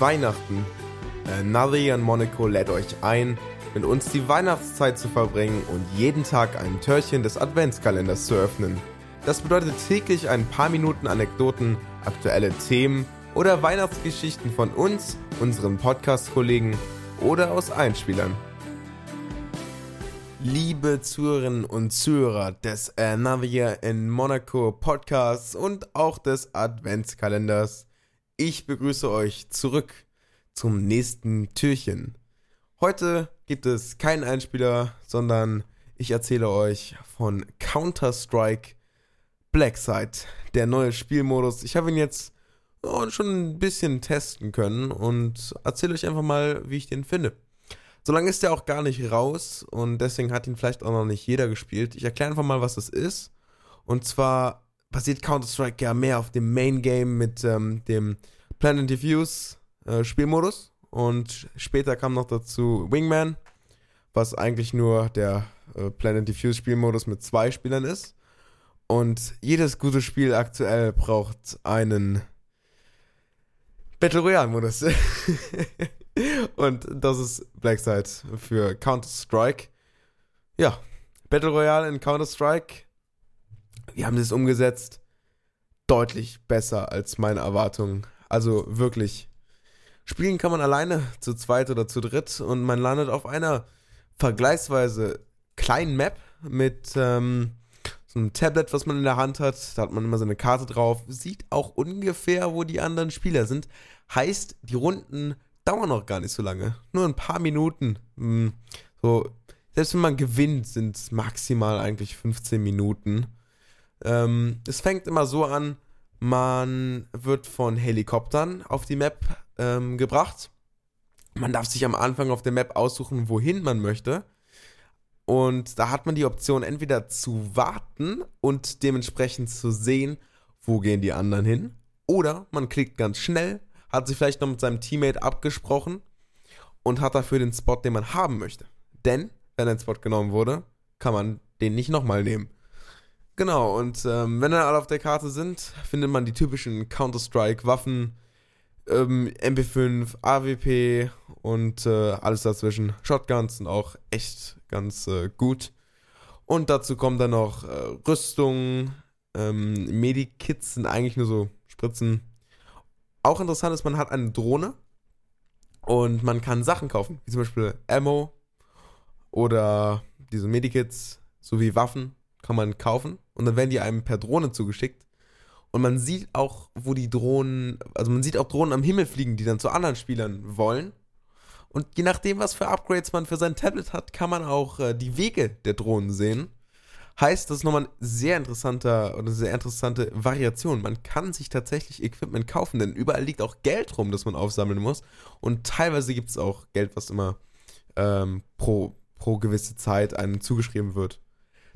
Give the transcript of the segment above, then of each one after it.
Weihnachten. Äh, Navi und Monaco lädt euch ein, mit uns die Weihnachtszeit zu verbringen und jeden Tag ein Türchen des Adventskalenders zu öffnen. Das bedeutet täglich ein paar Minuten Anekdoten, aktuelle Themen oder Weihnachtsgeschichten von uns, unseren Podcast-Kollegen oder aus Einspielern. Liebe Zuhörerinnen und Zuhörer des Another in Monaco Podcasts und auch des Adventskalenders, ich begrüße euch zurück zum nächsten Türchen. Heute gibt es keinen Einspieler, sondern ich erzähle euch von Counter-Strike Blackside, der neue Spielmodus. Ich habe ihn jetzt schon ein bisschen testen können und erzähle euch einfach mal, wie ich den finde. So lange ist der auch gar nicht raus und deswegen hat ihn vielleicht auch noch nicht jeder gespielt. Ich erkläre einfach mal, was das ist. Und zwar basiert Counter-Strike ja mehr auf dem Main Game mit ähm, dem Planet Diffuse äh, Spielmodus. Und später kam noch dazu Wingman, was eigentlich nur der äh, Planet Diffuse Spielmodus mit zwei Spielern ist. Und jedes gute Spiel aktuell braucht einen Battle Royale Modus. Und das ist Blackside für Counter-Strike. Ja, Battle Royale in Counter-Strike. Wir haben das umgesetzt. Deutlich besser als meine Erwartungen. Also wirklich. Spielen kann man alleine, zu zweit oder zu dritt. Und man landet auf einer vergleichsweise kleinen Map mit ähm, so einem Tablet, was man in der Hand hat. Da hat man immer so eine Karte drauf. Sieht auch ungefähr, wo die anderen Spieler sind. Heißt, die Runden dauern auch gar nicht so lange. Nur ein paar Minuten. Hm, so, selbst wenn man gewinnt, sind es maximal eigentlich 15 Minuten. Ähm, es fängt immer so an, man wird von Helikoptern auf die Map ähm, gebracht. Man darf sich am Anfang auf der Map aussuchen, wohin man möchte. Und da hat man die Option, entweder zu warten und dementsprechend zu sehen, wo gehen die anderen hin. Oder man klickt ganz schnell hat sich vielleicht noch mit seinem Teammate abgesprochen und hat dafür den Spot, den man haben möchte. Denn, wenn ein Spot genommen wurde, kann man den nicht nochmal nehmen. Genau, und ähm, wenn dann alle auf der Karte sind, findet man die typischen Counter-Strike-Waffen, ähm, MP5, AWP und äh, alles dazwischen. Shotguns sind auch echt ganz äh, gut. Und dazu kommen dann noch äh, Rüstungen, ähm, Medikits sind eigentlich nur so Spritzen, auch interessant ist, man hat eine Drohne und man kann Sachen kaufen, wie zum Beispiel Ammo oder diese Medikits sowie Waffen kann man kaufen und dann werden die einem per Drohne zugeschickt. Und man sieht auch, wo die Drohnen, also man sieht auch Drohnen am Himmel fliegen, die dann zu anderen Spielern wollen. Und je nachdem, was für Upgrades man für sein Tablet hat, kann man auch äh, die Wege der Drohnen sehen. Heißt, das ist nochmal ein sehr interessanter oder sehr interessante Variation. Man kann sich tatsächlich Equipment kaufen, denn überall liegt auch Geld rum, das man aufsammeln muss. Und teilweise gibt es auch Geld, was immer ähm, pro, pro gewisse Zeit einem zugeschrieben wird.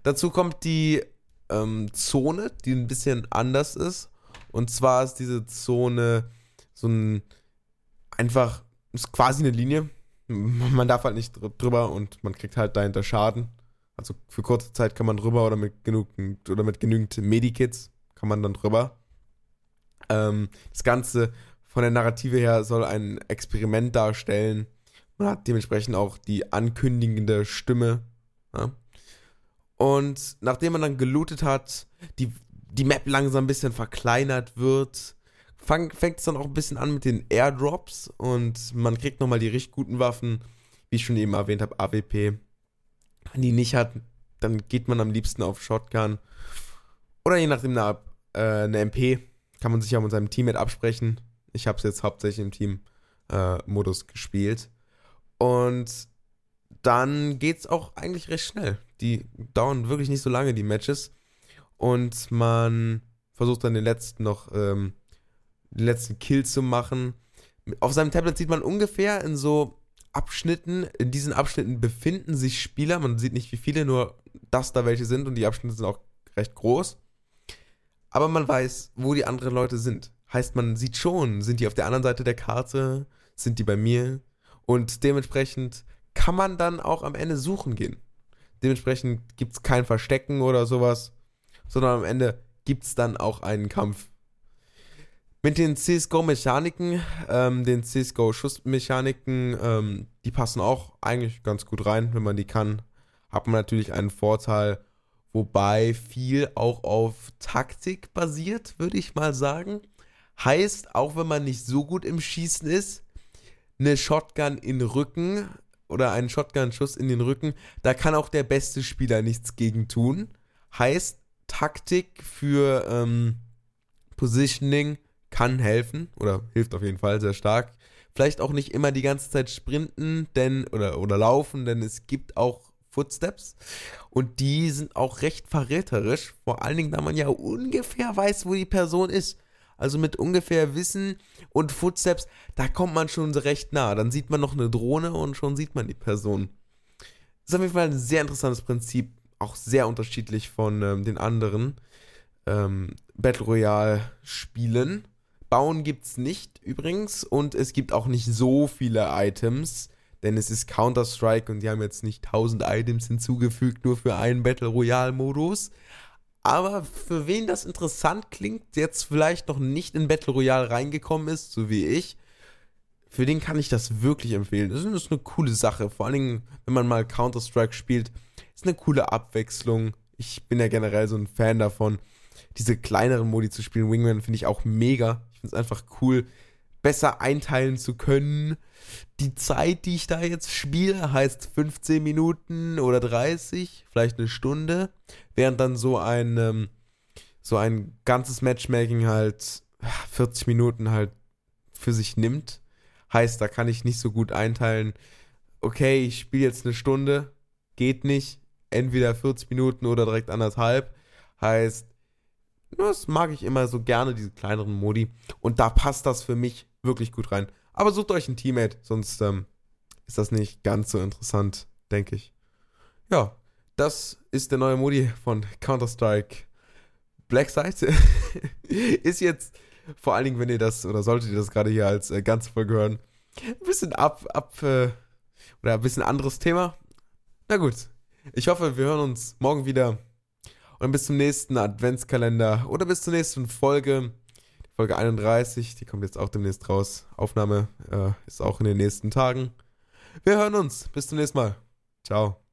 Dazu kommt die ähm, Zone, die ein bisschen anders ist. Und zwar ist diese Zone so ein einfach, ist quasi eine Linie. Man darf halt nicht drüber und man kriegt halt dahinter Schaden. Also für kurze Zeit kann man drüber oder mit genug oder mit genügend Medikits kann man dann drüber. Ähm, das Ganze von der Narrative her soll ein Experiment darstellen. Man hat dementsprechend auch die ankündigende Stimme. Ja? Und nachdem man dann gelootet hat, die, die Map langsam ein bisschen verkleinert wird, fang, fängt es dann auch ein bisschen an mit den Airdrops und man kriegt nochmal die richtig guten Waffen, wie ich schon eben erwähnt habe, AWP wenn die nicht hat, dann geht man am liebsten auf Shotgun. Oder je nachdem eine, äh, eine MP. Kann man sich ja mit seinem Teammate absprechen. Ich habe es jetzt hauptsächlich im Team-Modus äh, gespielt. Und dann geht es auch eigentlich recht schnell. Die dauern wirklich nicht so lange, die Matches. Und man versucht dann den letzten noch, ähm, den letzten Kill zu machen. Auf seinem Tablet sieht man ungefähr in so Abschnitten, in diesen Abschnitten befinden sich Spieler, man sieht nicht wie viele, nur dass da welche sind und die Abschnitte sind auch recht groß. Aber man weiß, wo die anderen Leute sind. Heißt, man sieht schon, sind die auf der anderen Seite der Karte, sind die bei mir und dementsprechend kann man dann auch am Ende suchen gehen. Dementsprechend gibt es kein Verstecken oder sowas, sondern am Ende gibt es dann auch einen Kampf. Mit den CSGO-Mechaniken, ähm, den CSGO-Schussmechaniken, ähm, die passen auch eigentlich ganz gut rein, wenn man die kann. Hat man natürlich einen Vorteil, wobei viel auch auf Taktik basiert, würde ich mal sagen. Heißt, auch wenn man nicht so gut im Schießen ist, eine Shotgun in Rücken oder einen Shotgun-Schuss in den Rücken, da kann auch der beste Spieler nichts gegen tun. Heißt, Taktik für ähm, Positioning kann helfen oder hilft auf jeden Fall sehr stark. Vielleicht auch nicht immer die ganze Zeit sprinten, denn oder oder laufen, denn es gibt auch Footsteps und die sind auch recht verräterisch, vor allen Dingen, da man ja ungefähr weiß, wo die Person ist. Also mit ungefähr Wissen und Footsteps, da kommt man schon recht nah. Dann sieht man noch eine Drohne und schon sieht man die Person. Das ist auf jeden Fall ein sehr interessantes Prinzip, auch sehr unterschiedlich von ähm, den anderen ähm, Battle Royale Spielen. Bauen gibt es nicht übrigens und es gibt auch nicht so viele Items, denn es ist Counter-Strike und die haben jetzt nicht 1000 Items hinzugefügt, nur für einen Battle Royale-Modus. Aber für wen das interessant klingt, der jetzt vielleicht noch nicht in Battle Royale reingekommen ist, so wie ich, für den kann ich das wirklich empfehlen. Das ist eine coole Sache. Vor allen Dingen, wenn man mal Counter-Strike spielt, ist eine coole Abwechslung. Ich bin ja generell so ein Fan davon, diese kleineren Modi zu spielen. Wingman finde ich auch mega finde es einfach cool, besser einteilen zu können. Die Zeit, die ich da jetzt spiele, heißt 15 Minuten oder 30, vielleicht eine Stunde, während dann so ein, ähm, so ein ganzes Matchmaking halt 40 Minuten halt für sich nimmt. Heißt, da kann ich nicht so gut einteilen, okay, ich spiele jetzt eine Stunde, geht nicht, entweder 40 Minuten oder direkt anderthalb. Heißt, das mag ich immer so gerne, diese kleineren Modi. Und da passt das für mich wirklich gut rein. Aber sucht euch ein Teammate, sonst ähm, ist das nicht ganz so interessant, denke ich. Ja, das ist der neue Modi von Counter-Strike. Black Side ist jetzt, vor allen Dingen, wenn ihr das, oder solltet ihr das gerade hier als äh, ganze Folge hören, ein bisschen ab, ab, äh, oder ein bisschen anderes Thema. Na gut, ich hoffe, wir hören uns morgen wieder. Und bis zum nächsten Adventskalender oder bis zur nächsten Folge. Folge 31, die kommt jetzt auch demnächst raus. Aufnahme äh, ist auch in den nächsten Tagen. Wir hören uns. Bis zum nächsten Mal. Ciao.